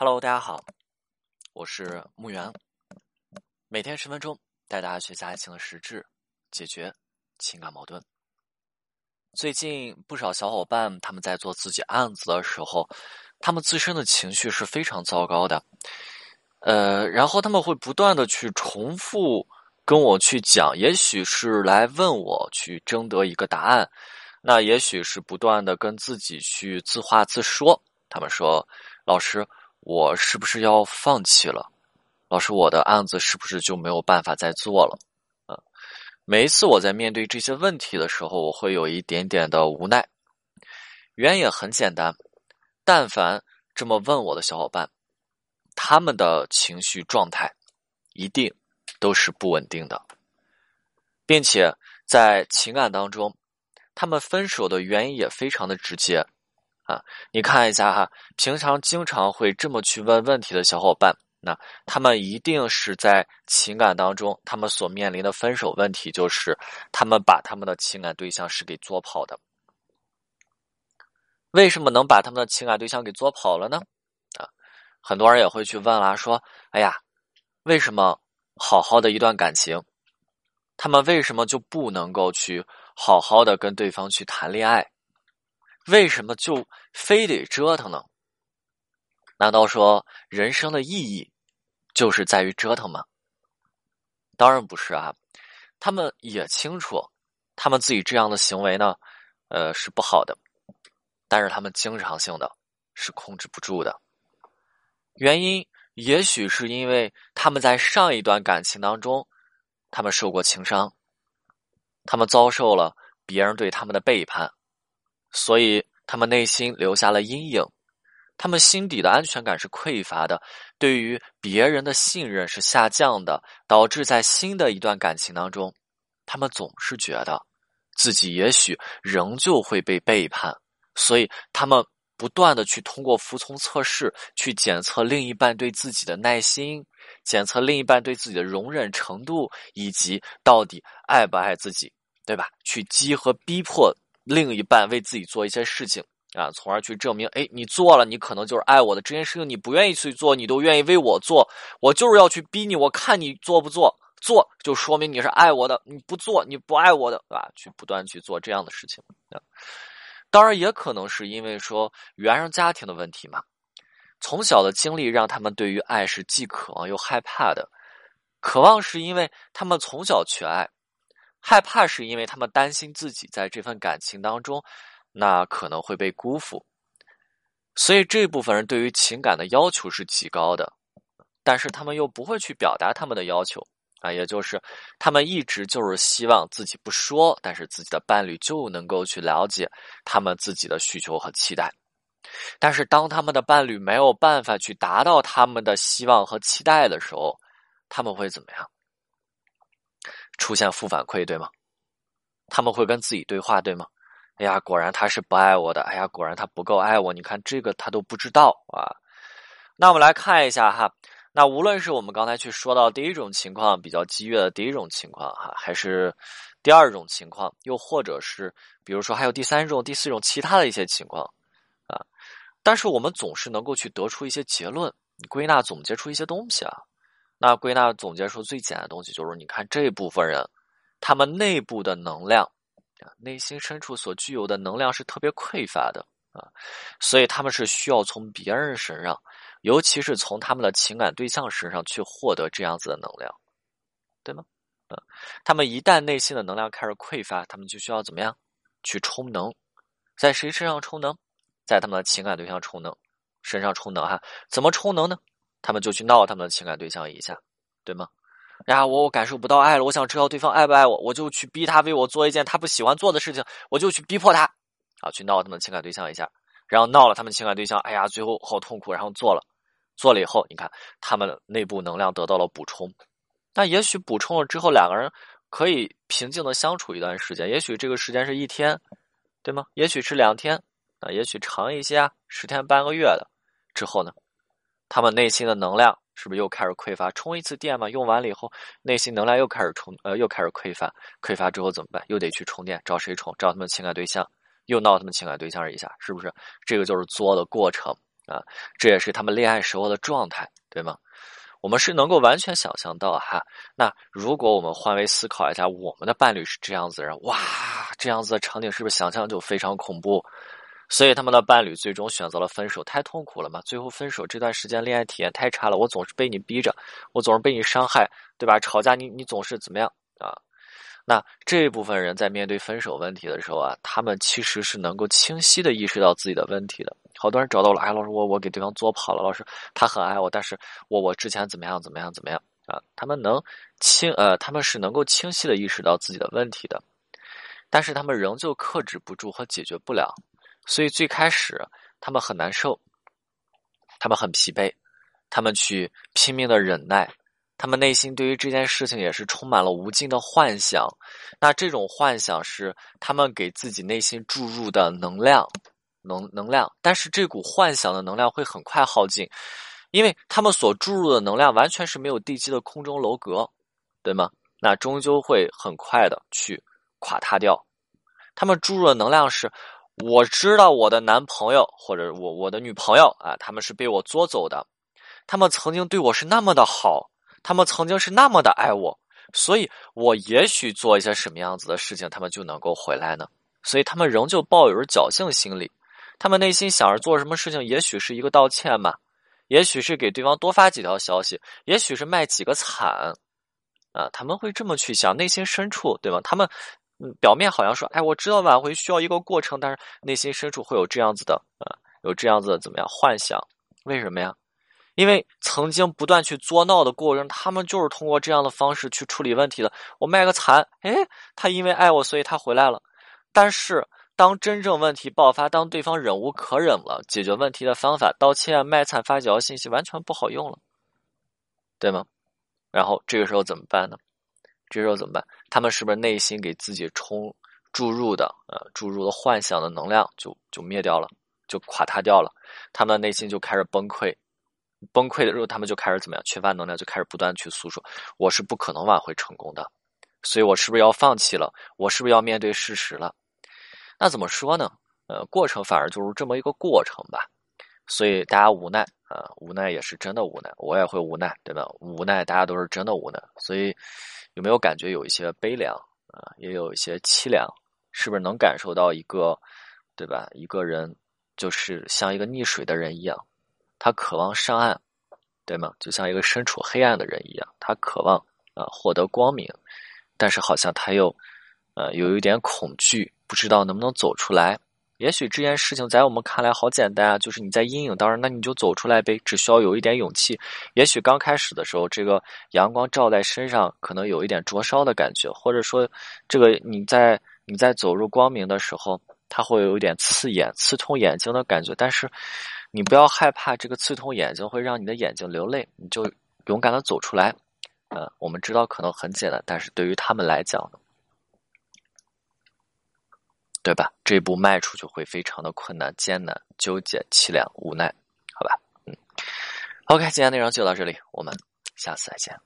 Hello，大家好，我是木源，每天十分钟带大家学习爱情的实质，解决情感矛盾。最近不少小伙伴他们在做自己案子的时候，他们自身的情绪是非常糟糕的，呃，然后他们会不断的去重复跟我去讲，也许是来问我去争得一个答案，那也许是不断的跟自己去自话自说。他们说：“老师。”我是不是要放弃了？老师，我的案子是不是就没有办法再做了？啊，每一次我在面对这些问题的时候，我会有一点点的无奈。原因也很简单，但凡这么问我的小伙伴，他们的情绪状态一定都是不稳定的，并且在情感当中，他们分手的原因也非常的直接。啊，你看一下哈，平常经常会这么去问问题的小伙伴，那他们一定是在情感当中，他们所面临的分手问题，就是他们把他们的情感对象是给作跑的。为什么能把他们的情感对象给做跑了呢？啊，很多人也会去问啦，说，哎呀，为什么好好的一段感情，他们为什么就不能够去好好的跟对方去谈恋爱？为什么就非得折腾呢？难道说人生的意义就是在于折腾吗？当然不是啊！他们也清楚，他们自己这样的行为呢，呃，是不好的。但是他们经常性的是控制不住的。原因也许是因为他们在上一段感情当中，他们受过情伤，他们遭受了别人对他们的背叛。所以，他们内心留下了阴影，他们心底的安全感是匮乏的，对于别人的信任是下降的，导致在新的一段感情当中，他们总是觉得自己也许仍旧会被背叛，所以他们不断的去通过服从测试去检测另一半对自己的耐心，检测另一半对自己的容忍程度，以及到底爱不爱自己，对吧？去激和逼迫。另一半为自己做一些事情啊，从而去证明，哎，你做了，你可能就是爱我的。这件事情你不愿意去做，你都愿意为我做，我就是要去逼你，我看你做不做，做就说明你是爱我的，你不做你不爱我的，对吧？去不断去做这样的事情啊。当然，也可能是因为说原生家庭的问题嘛，从小的经历让他们对于爱是既渴望又害怕的。渴望是因为他们从小缺爱。害怕是因为他们担心自己在这份感情当中，那可能会被辜负，所以这部分人对于情感的要求是极高的，但是他们又不会去表达他们的要求。啊，也就是他们一直就是希望自己不说，但是自己的伴侣就能够去了解他们自己的需求和期待，但是当他们的伴侣没有办法去达到他们的希望和期待的时候，他们会怎么样？出现负反馈，对吗？他们会跟自己对话，对吗？哎呀，果然他是不爱我的。哎呀，果然他不够爱我。你看这个他都不知道啊。那我们来看一下哈。那无论是我们刚才去说到第一种情况比较激越的第一种情况哈，还是第二种情况，又或者是比如说还有第三种、第四种其他的一些情况啊，但是我们总是能够去得出一些结论，归纳总结出一些东西啊。那归纳总结出最简单的东西就是，你看这部分人，他们内部的能量啊，内心深处所具有的能量是特别匮乏的啊，所以他们是需要从别人身上，尤其是从他们的情感对象身上去获得这样子的能量，对吗？啊，他们一旦内心的能量开始匮乏，他们就需要怎么样去充能，在谁身上充能？在他们的情感对象充能身上充能哈？怎么充能呢？他们就去闹他们的情感对象一下，对吗？呀，我我感受不到爱了，我想知道对方爱不爱我，我就去逼他为我做一件他不喜欢做的事情，我就去逼迫他，啊，去闹他们情感对象一下，然后闹了他们情感对象，哎呀，最后好痛苦，然后做了，做了以后，你看他们内部能量得到了补充，那也许补充了之后，两个人可以平静的相处一段时间，也许这个时间是一天，对吗？也许是两天，啊，也许长一些啊，十天半个月的之后呢？他们内心的能量是不是又开始匮乏？充一次电嘛，用完了以后，内心能量又开始充，呃，又开始匮乏。匮乏之后怎么办？又得去充电，找谁充？找他们情感对象，又闹他们情感对象一下，是不是？这个就是作的过程啊，这也是他们恋爱时候的状态，对吗？我们是能够完全想象到哈。那如果我们换位思考一下，我们的伴侣是这样子的人，哇，这样子的场景是不是想象就非常恐怖？所以他们的伴侣最终选择了分手，太痛苦了嘛？最后分手这段时间恋爱体验太差了，我总是被你逼着，我总是被你伤害，对吧？吵架你你总是怎么样啊？那这一部分人在面对分手问题的时候啊，他们其实是能够清晰的意识到自己的问题的。好多人找到了，哎，老师，我我给对方作跑了，老师他很爱我，但是我我之前怎么样怎么样怎么样啊？他们能清呃，他们是能够清晰的意识到自己的问题的，但是他们仍旧克制不住和解决不了，所以最开始他们很难受，他们很疲惫，他们去拼命的忍耐。他们内心对于这件事情也是充满了无尽的幻想，那这种幻想是他们给自己内心注入的能量，能能量。但是这股幻想的能量会很快耗尽，因为他们所注入的能量完全是没有地基的空中楼阁，对吗？那终究会很快的去垮塌掉。他们注入的能量是，我知道我的男朋友或者我我的女朋友啊，他们是被我捉走的，他们曾经对我是那么的好。他们曾经是那么的爱我，所以我也许做一些什么样子的事情，他们就能够回来呢？所以他们仍旧抱有着侥幸心理，他们内心想着做什么事情，也许是一个道歉嘛，也许是给对方多发几条消息，也许是卖几个惨，啊，他们会这么去想，内心深处，对吧？他们嗯，表面好像说，哎，我知道挽回需要一个过程，但是内心深处会有这样子的，啊，有这样子的怎么样幻想？为什么呀？因为曾经不断去作闹的过程，他们就是通过这样的方式去处理问题的。我卖个惨，哎，他因为爱我，所以他回来了。但是当真正问题爆发，当对方忍无可忍了，解决问题的方法，道歉、卖惨、发几条信息，完全不好用了，对吗？然后这个时候怎么办呢？这时候怎么办？他们是不是内心给自己充注入的呃注入的幻想的能量就就灭掉了，就垮塌掉了？他们的内心就开始崩溃。崩溃的时候，他们就开始怎么样？缺乏能量，就开始不断去诉说：“我是不可能挽回成功的，所以我是不是要放弃了？我是不是要面对事实了？”那怎么说呢？呃，过程反而就是这么一个过程吧。所以大家无奈啊，无奈也是真的无奈，我也会无奈，对吧？无奈，大家都是真的无奈。所以有没有感觉有一些悲凉啊？也有一些凄凉？是不是能感受到一个，对吧？一个人就是像一个溺水的人一样。他渴望上岸，对吗？就像一个身处黑暗的人一样，他渴望啊获得光明，但是好像他又呃有一点恐惧，不知道能不能走出来。也许这件事情在我们看来好简单啊，就是你在阴影当中，那你就走出来呗，只需要有一点勇气。也许刚开始的时候，这个阳光照在身上，可能有一点灼烧的感觉，或者说这个你在你在走入光明的时候，它会有一点刺眼、刺痛眼睛的感觉，但是。你不要害怕这个刺痛眼睛会让你的眼睛流泪，你就勇敢的走出来。呃，我们知道可能很简单，但是对于他们来讲呢，对吧？这一步迈出去会非常的困难、艰难、纠结、凄凉、无奈，好吧？嗯，OK，今天内容就到这里，我们下次再见。